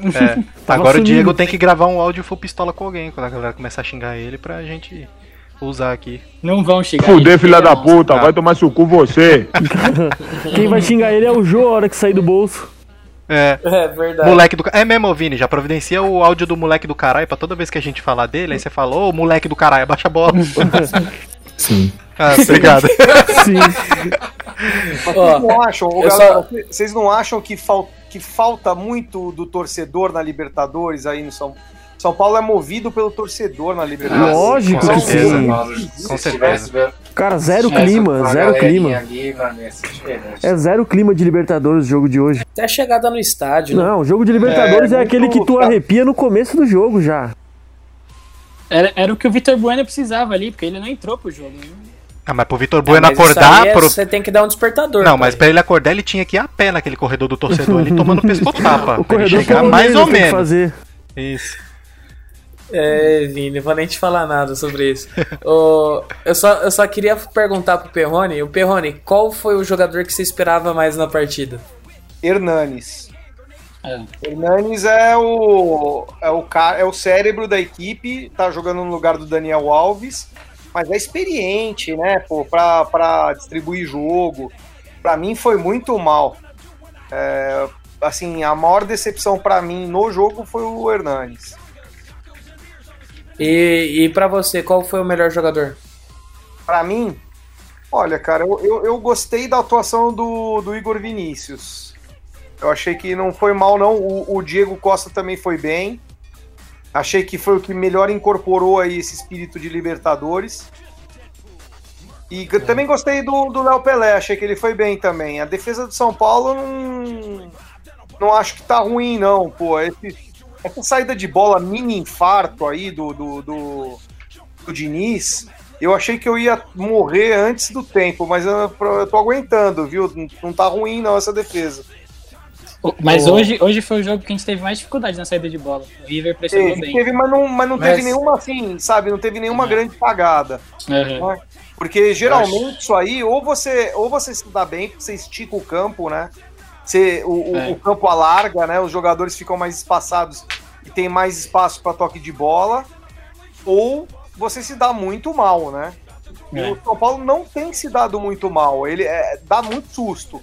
É. Agora o. Diego tem que gravar um áudio full pistola com alguém quando a galera começar a xingar ele pra gente usar aqui. Não vão chegar. Fuder, filha da puta, Ah. vai tomar seu cu você. Quem vai xingar ele é o Jô a hora que sair do bolso. É. É verdade. Moleque do É mesmo, Vini, já providencia o áudio do moleque do caralho pra toda vez que a gente falar dele, aí você fala, ô moleque do caralho, abaixa a bola. Sim. Ah, obrigado. Sim. Mas vocês não acham, ô, galera, só- vocês não acham que, fal- que falta muito do torcedor na Libertadores aí no São São Paulo é movido pelo torcedor na Libertadores. Lógico Com que certeza. sim. Com Se certeza. Cara, zero clima, zero clima. Ali. É zero clima de Libertadores o jogo de hoje. Até a chegada no estádio, né? Não, o jogo de Libertadores é, É, aquele que tu arrepia no começo do jogo já. Era, era o que o Vitor Bueno precisava ali, porque ele não entrou pro jogo. né? Ah, mas pro Vitor É, Bueno isso acordar. é- pro- Você tem que dar um despertador. Não, pai. mas pra ele acordar, ele tinha que ir a pé naquele corredor do torcedor ali, tomando pescotapa. O pra ele corredor chegar mais ou menos. fazer. Isso. É, Vini, não vou nem te falar nada sobre isso. Ô, eu, só, eu só queria perguntar pro Perrone. O Perrone, qual foi o jogador que você esperava mais na partida? Hernanes. É. Hernanes é o é o cara, é o cérebro da equipe, tá jogando no lugar do Daniel Alves, mas é experiente, né, pô, pra, pra distribuir jogo. Pra mim foi muito mal. É, assim, a maior decepção pra mim no jogo foi o Hernanes. E, e para você, qual foi o melhor jogador? Pra mim, olha, cara, eu, eu, eu gostei da atuação do, do Igor Vinícius. Eu achei que não foi mal, não. O, o Diego Costa também foi bem. Achei que foi o que melhor incorporou aí esse espírito de Libertadores. E g- também gostei do do Léo Pelé, achei que ele foi bem também. A defesa do São Paulo não, não acho que tá ruim, não, pô. Esse- essa saída de bola mini infarto aí do, do, do, do Diniz, eu achei que eu ia morrer antes do tempo, mas eu, eu tô aguentando, viu? Não- Não tá ruim não essa defesa. Mas hoje, hoje foi o jogo que a gente teve mais dificuldade na saída de bola. O River pressionou Teve, bem. teve, mas não, mas não Mas- teve nenhuma assim, sabe? Não teve nenhuma grande cagada. Aham. Porque geralmente isso aí, ou você, ou você se dá bem, porque você estica o campo, né? Você, o, É. o campo alarga, né? Os jogadores ficam mais espaçados e tem mais espaço para toque de bola, ou você se dá muito mal, né? E É. o São Paulo não tem se dado muito mal. Ele é, dá muito susto.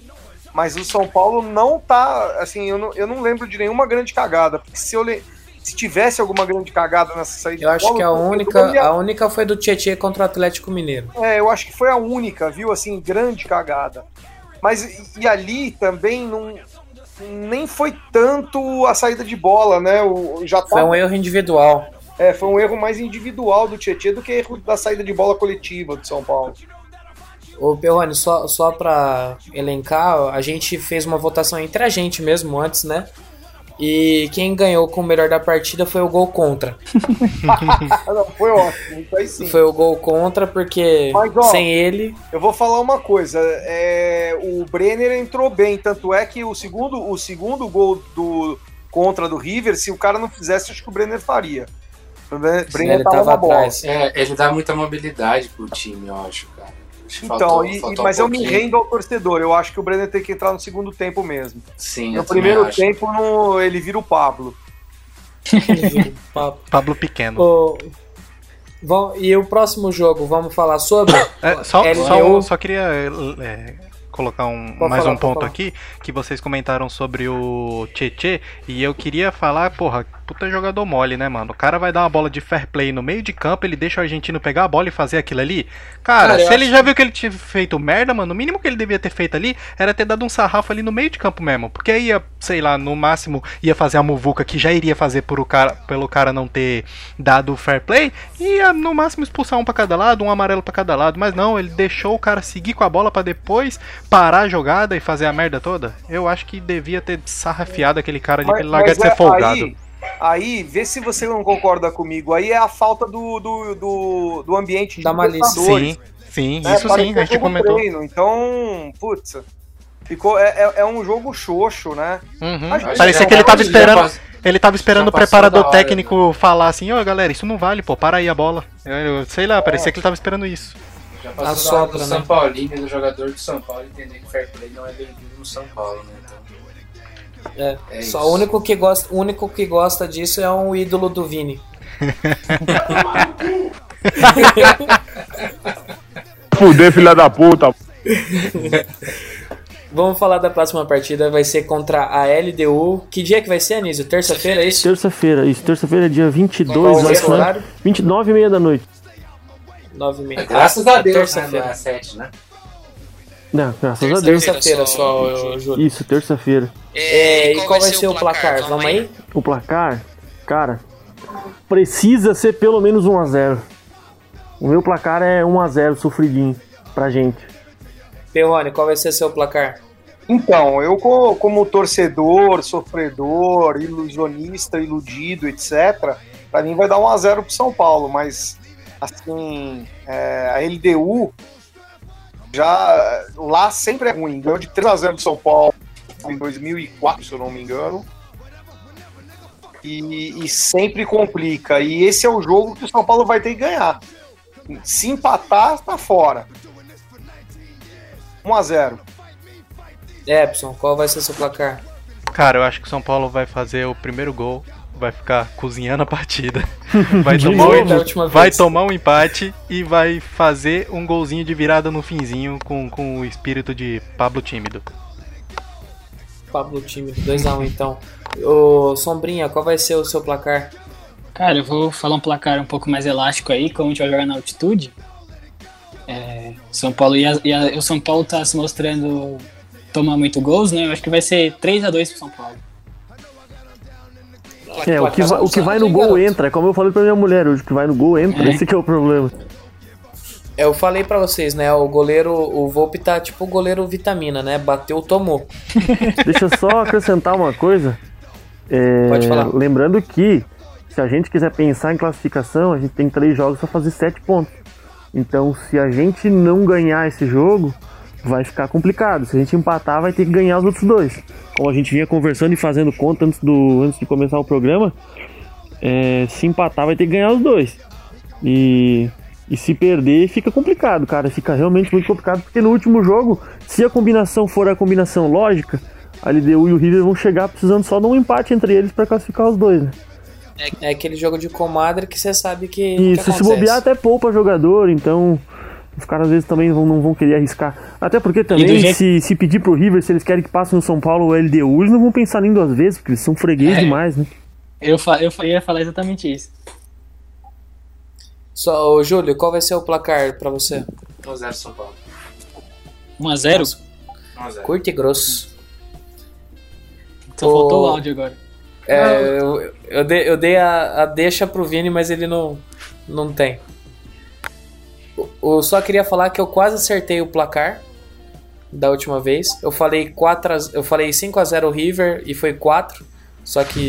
Mas o São Paulo não tá. Assim, eu não, eu não lembro de nenhuma grande cagada. Porque se eu le- se tivesse alguma grande cagada nessa saída Eu acho bola, que a única, a única foi do Tietchan contra o Atlético Mineiro. É, eu acho que foi a única, viu? Assim, grande cagada. Mas e, ali também não. Nem foi tanto a saída de bola, né? O, já Foi tava- um erro individual. é, foi um erro mais individual do Tietchan do que erro da saída de bola coletiva do São Paulo. Ô, Perrone, só, só pra elencar, a gente fez uma votação entre a gente mesmo antes, né? E quem ganhou com o melhor da partida foi o gol contra. Não, foi ótimo, aí sim. Foi o gol contra porque Mas, ó, sem ele. Eu vou falar uma coisa, é, o Brenner entrou bem, tanto é que o segundo, o segundo gol do contra do River, se o cara não fizesse, acho que o Brenner faria. O Brenner, Brenner ele tava tava atrás. É, ele dá muita mobilidade pro time, eu acho, cara. Então, faltou- e- faltou um mas eu me rendo ao torcedor. Eu acho que o Brenner tem que entrar no segundo tempo mesmo. Sim, No primeiro acho. tempo, no- ele vira o Pablo. Pablo Pequeno. Vam- e o próximo jogo, vamos falar sobre? É, só, LDU. só, só queria é, colocar um, Pode mais falar, um ponto aqui, que vocês comentaram sobre o Tietê, e eu queria falar, porra, puta jogador mole, né, mano? O cara vai dar uma bola de fair play no meio de campo, ele deixa o argentino pegar a bola e fazer aquilo ali. Cara, Cara, se ele acho já viu que ele tinha feito merda, mano, o mínimo que ele devia ter feito ali era ter dado um sarrafo ali no meio de campo mesmo, porque aí ia, sei lá, no máximo ia fazer a muvuca que já iria fazer por o cara, pelo cara não ter dado o fair play, e ia no máximo expulsar um pra cada lado, um amarelo pra cada lado, mas não, ele deixou o cara seguir com a bola pra depois parar a jogada e fazer a merda toda. Eu acho que devia ter sarrafiado aquele cara ali pra ele largar de ser é, folgado. Aí, aí, vê se você não concorda comigo. Aí é a falta do, do, do, do ambiente de Da malícia. Sim, sim, né? isso Parece sim, é a gente jogo comentou. treino. Então, putz, ficou, é, é, é um jogo xoxo, né? Uhum. Parecia que ele tava esperando. Ele tava esperando o preparador hora, técnico falar assim, ó galera, isso não vale, pô, para aí a bola. Eu, eu sei lá, parecia que ele tava esperando isso. Já A passou da hora sopra, do né? São Paulino e do jogador do São Paulo entender que fair play não é bem-vindo no São Paulo, né? Então, É, É só isso. o único que gosta, o único que gosta disso é um ídolo do Vini. Fuder, filha da puta. Vamos falar da próxima partida, vai ser contra a LDU. Que dia que vai ser, Anísio? Terça-feira, é isso? Terça-feira, isso. Terça-feira é dia Qual 22, é acho, o né? horário? 29 e meia da noite. 9 e meia. graças a Deus, né? Terça-feira. É sete, né? Não, graças a Deus. Terça-feira só, só, Júlio. Isso, terça-feira. É, e qual vai ser o placar? Vamos aí? O placar, cara, precisa ser pelo menos 1x0. O meu placar é 1x0 sofridinho pra gente. Perrone, qual vai ser seu placar? Então, eu co- como torcedor, sofredor, ilusionista, iludido, etc., pra mim vai dar 1 a 0 pro São Paulo, mas assim, é, a LDU já lá sempre é ruim. Ganhou de 3 a 0 do São Paulo em 2004, se eu não me engano. E, e sempre complica. E esse é o jogo que o São Paulo vai ter que ganhar. Se empatar, tá fora. 1 a 0 Epson, qual vai ser seu placar? Cara, eu acho que o São Paulo vai fazer o primeiro gol, vai ficar cozinhando a partida. Vai tomar, um, vai tomar um empate e vai fazer um golzinho de virada no finzinho com, com o espírito de Pablo tímido. Pablo time, 2x1 então. Ô, Sombrinha, qual vai ser o seu placar? Cara, eu vou falar um placar um pouco mais elástico aí, como a gente vai jogar na altitude. É, São Paulo e, a- e a- o São Paulo tá se mostrando tomar muito gols, né? Eu acho que vai ser 3 a 2 pro São Paulo. É, o que, vai, o que vai no gol entra, como eu falei pra minha mulher hoje, o que vai no gol entra, É. esse que é o problema. Eu falei pra vocês, né? O goleiro, o Volpe tá tipo o goleiro vitamina, né? Bateu, tomou. Deixa eu só acrescentar uma coisa. É, Pode falar. Lembrando que, se a gente quiser pensar em classificação, a gente tem três jogos pra fazer sete pontos. Então, se a gente não ganhar esse jogo, vai ficar complicado. Se a gente empatar, vai ter que ganhar os outros dois. Como a gente vinha conversando e fazendo conta antes, do, antes de começar o programa, é, se empatar, vai ter que ganhar os dois. E E se perder, fica complicado, cara. Fica realmente muito complicado, porque no último jogo, se a combinação for a combinação lógica, a LDU e o River vão chegar precisando só de um empate entre eles para classificar os dois, né? É aquele jogo de comadre que você sabe que. E que se bobear, até poupa jogador, então os caras às vezes também vão- não vão querer arriscar. Até porque também, jeito- se, se pedir pro River, se eles querem que passe no São Paulo ou LDU, eles não vão pensar nem duas vezes, porque eles são freguês É. demais, né? Eu, fa- eu ia falar exatamente isso. Só, ô, Júlio, qual vai ser o placar pra você? 1x0 São Paulo. 1x0? 1x0. Curto e grosso. Só Ô, faltou o áudio agora. É, eu, eu dei, eu dei a, a deixa pro Vini, mas ele não, não tem. Eu- só queria falar que eu quase acertei o placar da última vez. Eu falei 4 a, eu falei 5 a 0 River e foi 4, só que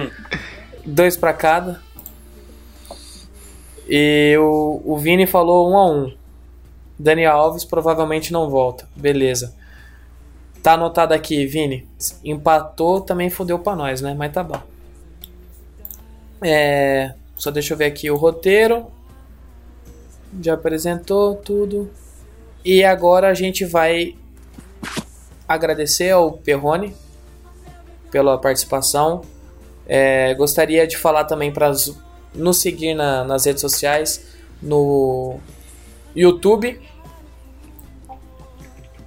dois pra cada. E o, o Vini falou 1 a 1. Daniel Alves provavelmente não volta. Beleza. Tá anotado aqui, Vini. Empatou, também fodeu pra nós, né? Mas tá bom. É, só deixa eu ver aqui o roteiro. Já apresentou tudo. E agora a gente vai agradecer ao Perrone pela participação. É, gostaria de falar também para nos seguir na- nas redes sociais, no YouTube.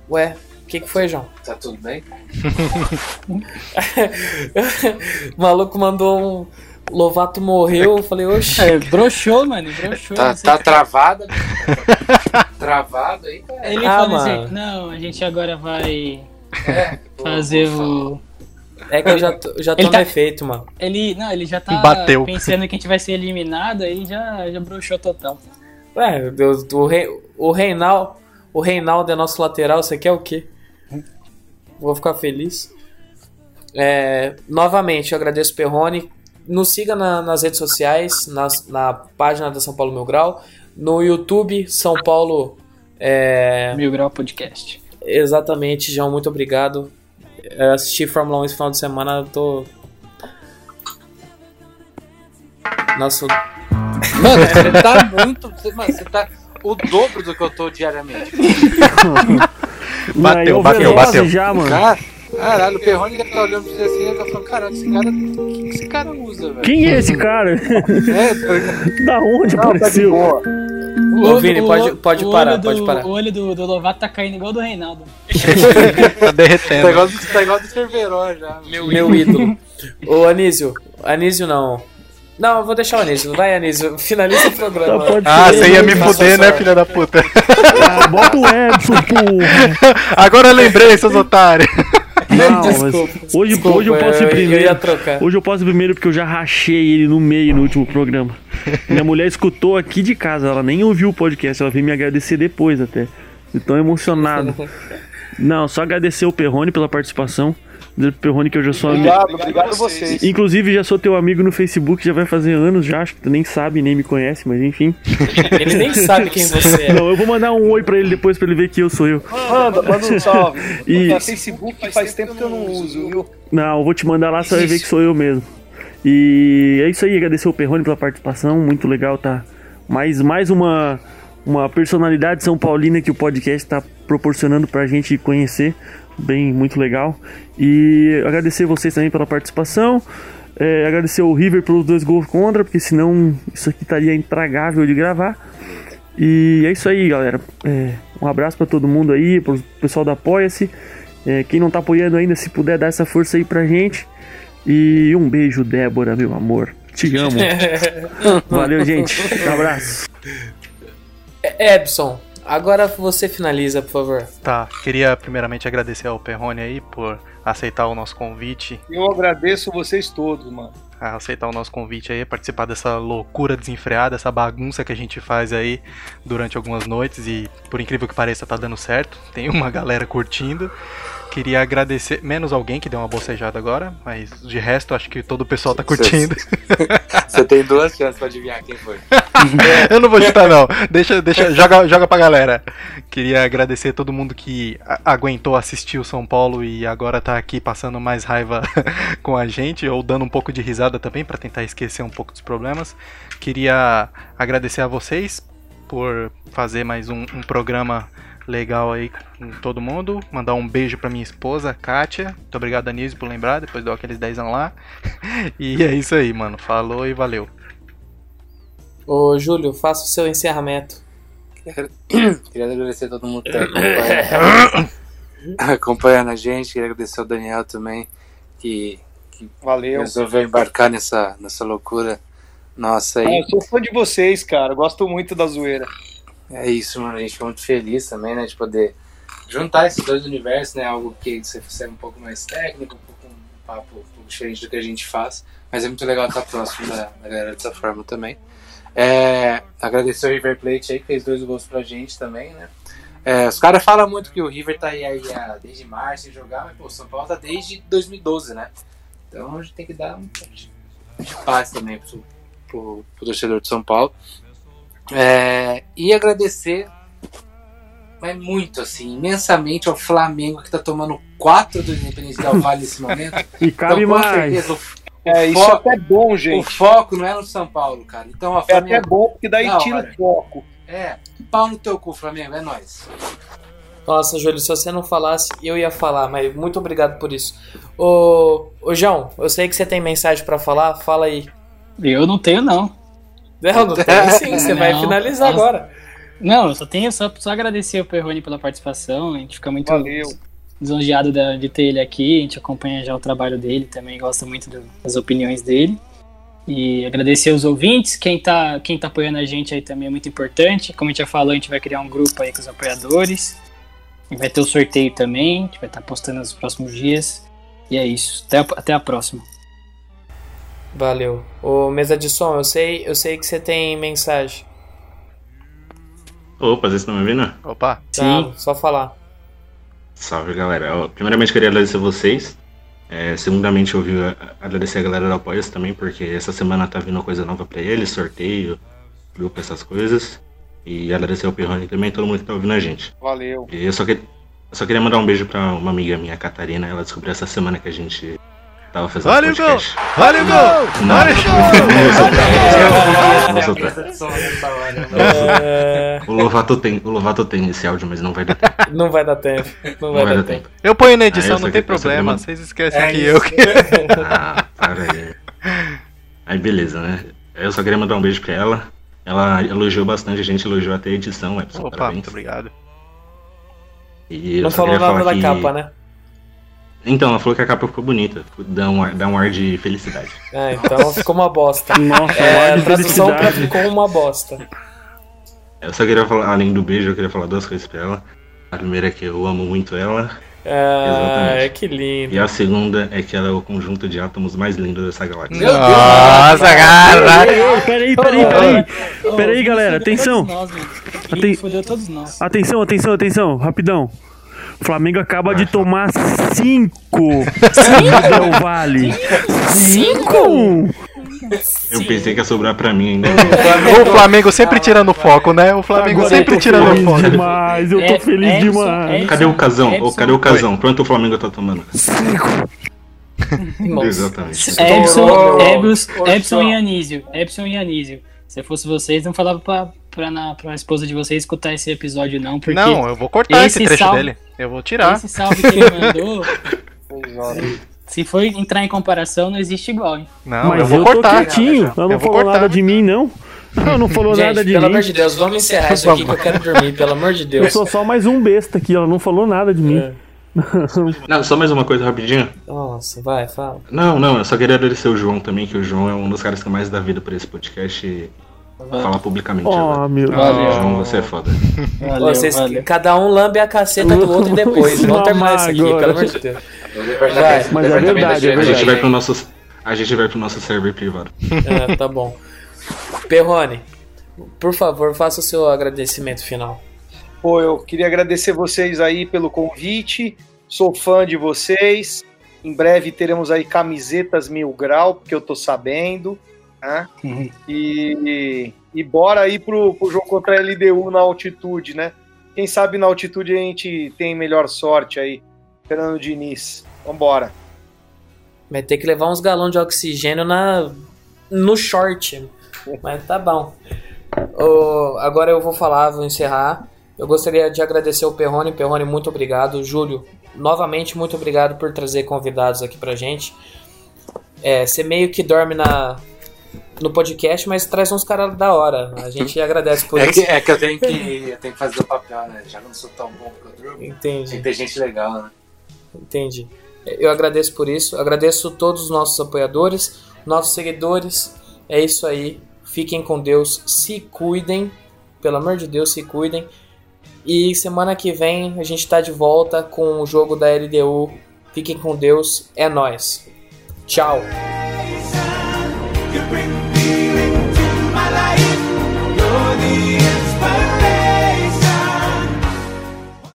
Ué, o que, que foi, João? Tá tudo bem? o maluco mandou um. Lovato morreu, eu falei, oxi. É, broxou, mano, broxou. Tá, tá que- travado? travado aí, cara. Ele Ah, falou mano. assim, não, a gente agora vai É, fazer o... É que eu já tô, já tô no tá- efeito, mano. Ele, não, ele já tá Bateu. pensando que a gente vai ser eliminado, aí já, já broxou total. Ué, meu Deus, o, rei, o Reinaldo. O Reinaldo é nosso lateral, você quer o quê? Vou ficar feliz. É, novamente, eu agradeço o Perrone. Nos siga na- nas redes sociais, nas- na página da São Paulo Mil Grau, no YouTube São Paulo. É, Mil Grau Podcast. exatamente, João, muito obrigado. Eu assisti Fórmula 1 esse final de semana, eu tô. Nossa, Mano, você tá muito. Você, mano, você tá o dobro do que eu tô diariamente. Bateu, bateu, bateu. já, mano. Cara, caralho, o Perrone deve estar olhando pra você assim e tá falando, caralho, esse cara. O que, que esse cara usa, velho? Quem é esse cara? É, tá da onde Não, tá apareceu? boa. Ô, Vini, pode- pode o parar, olho pode do- parar. O olho do, do Lovato tá caindo igual do Reinaldo. Tá Tá derretendo. igual do, tá igual do Cerveró já. Meu, Meu ídolo. Ô, Anísio. Anísio não. Não, eu vou deixar o Anísio. Vai, Anísio. Finaliza o Tá, programa. pode Ah, você ia me fuder, né, filha da puta? Ah, bota o Edson, porra. Agora eu lembrei, seus otários. Não, mas Desculpa, hoje, desculpa, hoje eu posso ir eu- eu primeiro. ia trocar. Hoje eu posso ir primeiro porque eu já rachei ele no meio no último programa. Minha mulher escutou aqui de casa, ela nem ouviu o podcast, ela veio me agradecer depois até. De tão emocionado. Não, só agradecer o Perrone pela participação. Pro Perrone que eu já sou amigo. Obrigado, obrigado a vocês. Inclusive, já sou teu amigo no Facebook, já vai fazer anos já, acho que tu nem sabe, nem me conhece, mas enfim. Ele nem sabe quem você é. Não, eu vou mandar um oi pra ele depois pra ele ver que eu sou eu. Manda, manda um salve. E- No Facebook faz tempo que eu não uso, viu? Não, eu vou te mandar lá, você vai ver que sou eu mesmo. E é isso aí, agradecer o Perrone pela participação, muito legal, tá? Mais, mais uma, uma personalidade São Paulina que o podcast tá proporcionando pra gente conhecer, bem, muito legal. E agradecer vocês também pela participação, é, agradecer o River pelos dois gols contra, porque senão isso aqui estaria intragável de gravar. E é isso aí, galera. É, um abraço pra todo mundo aí, pro pessoal da Apoia-se. É, quem não tá apoiando ainda, se puder dar essa força aí pra gente. E um beijo, Débora, meu amor. Te amo. Valeu, gente. Um abraço. Ebson, agora você finaliza, por favor. Tá, queria primeiramente agradecer ao Perrone aí por aceitar o nosso convite. Eu agradeço vocês todos, mano. a aceitar o nosso convite aí, participar dessa loucura desenfreada, essa bagunça que a gente faz aí durante algumas noites e por incrível que pareça tá dando certo. Tem uma galera curtindo. Queria agradecer, menos alguém que deu uma bocejada agora, mas de resto acho que todo o pessoal tá curtindo. Você tem duas chances pra adivinhar quem foi. Eu não vou chutar, não. Deixa, deixa, joga, joga pra galera. Queria agradecer a todo mundo que aguentou assistir o São Paulo e agora tá aqui passando mais raiva com a gente, ou dando um pouco de risada também, pra tentar esquecer um pouco dos problemas. Queria agradecer a vocês por fazer mais um, um programa legal aí com todo mundo. Mandar um beijo pra minha esposa, Kátia. Muito obrigado, Anísio, por lembrar. Depois deu aqueles 10 lá. E é isso aí, mano. Falou e valeu. Ô, Júlio, faça o seu encerramento. Queria agradecer a todo mundo que tá acompanhando, acompanhando a gente. Queria agradecer ao Daniel também, que, que Valeu. resolveu embarcar nessa, nessa loucura nossa aí. Ah, eu sou fã de vocês, cara. Gosto muito da zoeira. É isso, mano. A gente fica muito feliz também, né? De poder juntar esses dois universos, né? Algo que você é um pouco mais técnico, um pouco um papo um pouco diferente do que a gente faz. Mas é muito legal estar próximo da, da galera dessa forma também. É, agradecer ao River Plate aí, que fez dois gols pra gente também, né? É, os caras falam muito que o River tá aí, aí ah, desde março sem jogar, mas pô, o São Paulo tá desde 2012, né? Então a gente tem que dar um pouco de, de paz também pro, pro, pro torcedor de São Paulo. É, e agradecer, mas muito assim, imensamente ao Flamengo que tá tomando 4 do Independente Del Vale nesse momento. E cabe Então, mais. certeza, o, o É, isso é foco, até bom, o gente. foco não é no São Paulo, cara. Então, ó, É até Flamengo, bom, porque daí Da tira o foco. é, pau no teu cu, Flamengo, é nóis. Nossa, Júlio, se você não falasse, eu ia falar, mas muito obrigado por isso. Ô, ô João, eu sei que você tem mensagem pra falar, fala aí. Eu não tenho, não. Não, não tem sim, você vai Não, finalizar nossa. agora. Não, eu só tenho só, só agradecer o Perrone pela participação. A gente fica muito Valeu. Lisonjeado de ter ele aqui. A gente acompanha já o trabalho dele também, gosta muito do- das opiniões dele. E agradecer aos ouvintes, quem tá, quem tá apoiando a gente aí também é muito importante. Como a gente já falou, a gente vai criar um grupo aí com os apoiadores. E vai ter o sorteio também, a gente vai estar postando nos próximos dias. E é isso. Até a, até a próxima. Valeu. Ô, mesa de som, eu sei, eu sei que você tem mensagem. Opa, vocês estão me ouvindo? Opa. Tá, só falar. Salve, galera. Ó, Primeiramente, queria agradecer vocês. É, segundamente, eu a- agradecer a galera do Apoias também, porque essa semana tá vindo coisa nova pra eles, sorteio, grupo, essas coisas. E agradecer ao Perrone também, todo mundo que tá ouvindo a gente. Valeu. E eu só, que- eu só queria mandar um beijo pra uma amiga minha, Catarina. Ela descobriu essa semana que a gente tava fazendo Olha o gol! podcast. Olha o gol! Olha o não vou soltar. Não vou soltar. O Lovato tem, o Lovato tem esse áudio, mas não vai dar tempo. não vai dar tempo. Não vai, Não vai dar dar tempo. tempo. Eu ponho na Ah, edição, só não tem problema. Vocês esquecem É que eu que. Ah, para aí. Aí beleza, né? Eu só queria mandar um beijo pra ela. Ela elogiou bastante, a gente elogiou até a edição, Epson. Opa, parabéns. muito obrigado. E eu Não só falou nada falar da que... capa, né? Então, ela falou que a capa ficou bonita. Dá um ar, dá um ar de felicidade. Ah, então ficou uma bosta. Nossa, É, é, a tradução pra felicidade. ficou uma bosta. Eu só queria falar, além do beijo, eu queria falar duas coisas pra ela. A primeira é que eu amo muito ela. Ah, Exatamente. que lindo. E a segunda é que ela é o conjunto de átomos mais lindo dessa galáxia. Meu Deus! Nossa, cara! Peraí, peraí, peraí. Peraí, galera, atenção. Aten-. Atenção, atenção, atenção, rapidão. O Flamengo acaba de tomar 5 Del Vale. 5? Eu pensei que ia sobrar pra mim ainda. O Flamengo sempre tirando o foco, né? O Flamengo sempre tirando o feliz foco. demais, eu tô É, feliz Edson, demais. Edson, Cadê o casão? Edson. cadê o casão? Quanto o Flamengo tá tomando? Nossa. Exatamente. Epson, e Anísio. Epson e Anísio. Se eu fosse vocês, não falava pra, pra, na, pra esposa de vocês escutar esse episódio, não, porque Não, eu vou cortar esse, esse trecho salve- dele. Eu vou tirar. esse salve que ele mandou, se for entrar em comparação, não existe igual, hein? Não, Mas eu eu, vou tô cortar. quietinho. Ela não Eu vou falou cortar. nada de mim, não. Ela não falou Gente, nada de pelo mim. amor de Deus, vamos encerrar isso aqui que eu quero dormir, pelo amor de Eu Deus. sou só mais um besta aqui, ela não falou nada de mim. É. Não, só mais uma coisa rapidinho. Nossa, vai, fala. Não, não, eu só queria agradecer o João também, que o João é um dos caras que mais dá vida pra esse podcast e falar publicamente. Oh, agora. meu Deus. Valeu. João, você é foda. Valeu, Vocês, valeu. cada um lambe a caceta do outro depois. Vou Vamos terminar isso aqui, agora. pelo amor de Deus. Vai, Mas é verdade, é A gente verdade. vai pro nosso, a gente vai pro nosso server privado. É, tá bom. Perrone, por favor, faça o seu agradecimento final. Pô, eu queria agradecer vocês aí pelo convite. Sou fã de vocês. Em breve teremos aí camisetas mil grau, porque eu tô sabendo. Né? Uhum. E E bora aí pro, pro jogo contra a LDU na altitude, né? Quem sabe na altitude a gente tem melhor sorte aí. Fernando Diniz. Vambora. Vai ter que levar uns galões de oxigênio na, no short. Mas tá bom. Ô, agora eu vou falar, vou encerrar. Eu gostaria de agradecer o Perrone. Perrone, muito obrigado. Júlio, novamente, muito obrigado por trazer convidados aqui pra gente. É, você meio que dorme na, no podcast, mas traz uns caras da hora. A gente agradece por É isso. que, é que eu tenho que eu tenho que fazer o papel, né? Já não sou tão bom que eu durmo. Entendi. Tem que ter gente legal, né? Entendi. Eu agradeço por isso. Agradeço todos os nossos apoiadores, nossos seguidores. É isso aí. Fiquem com Deus. Se cuidem. Pelo amor de Deus, se cuidem. E semana que vem a gente tá de volta com o jogo da LDU. Fiquem com Deus. É nóis. Tchau. You bring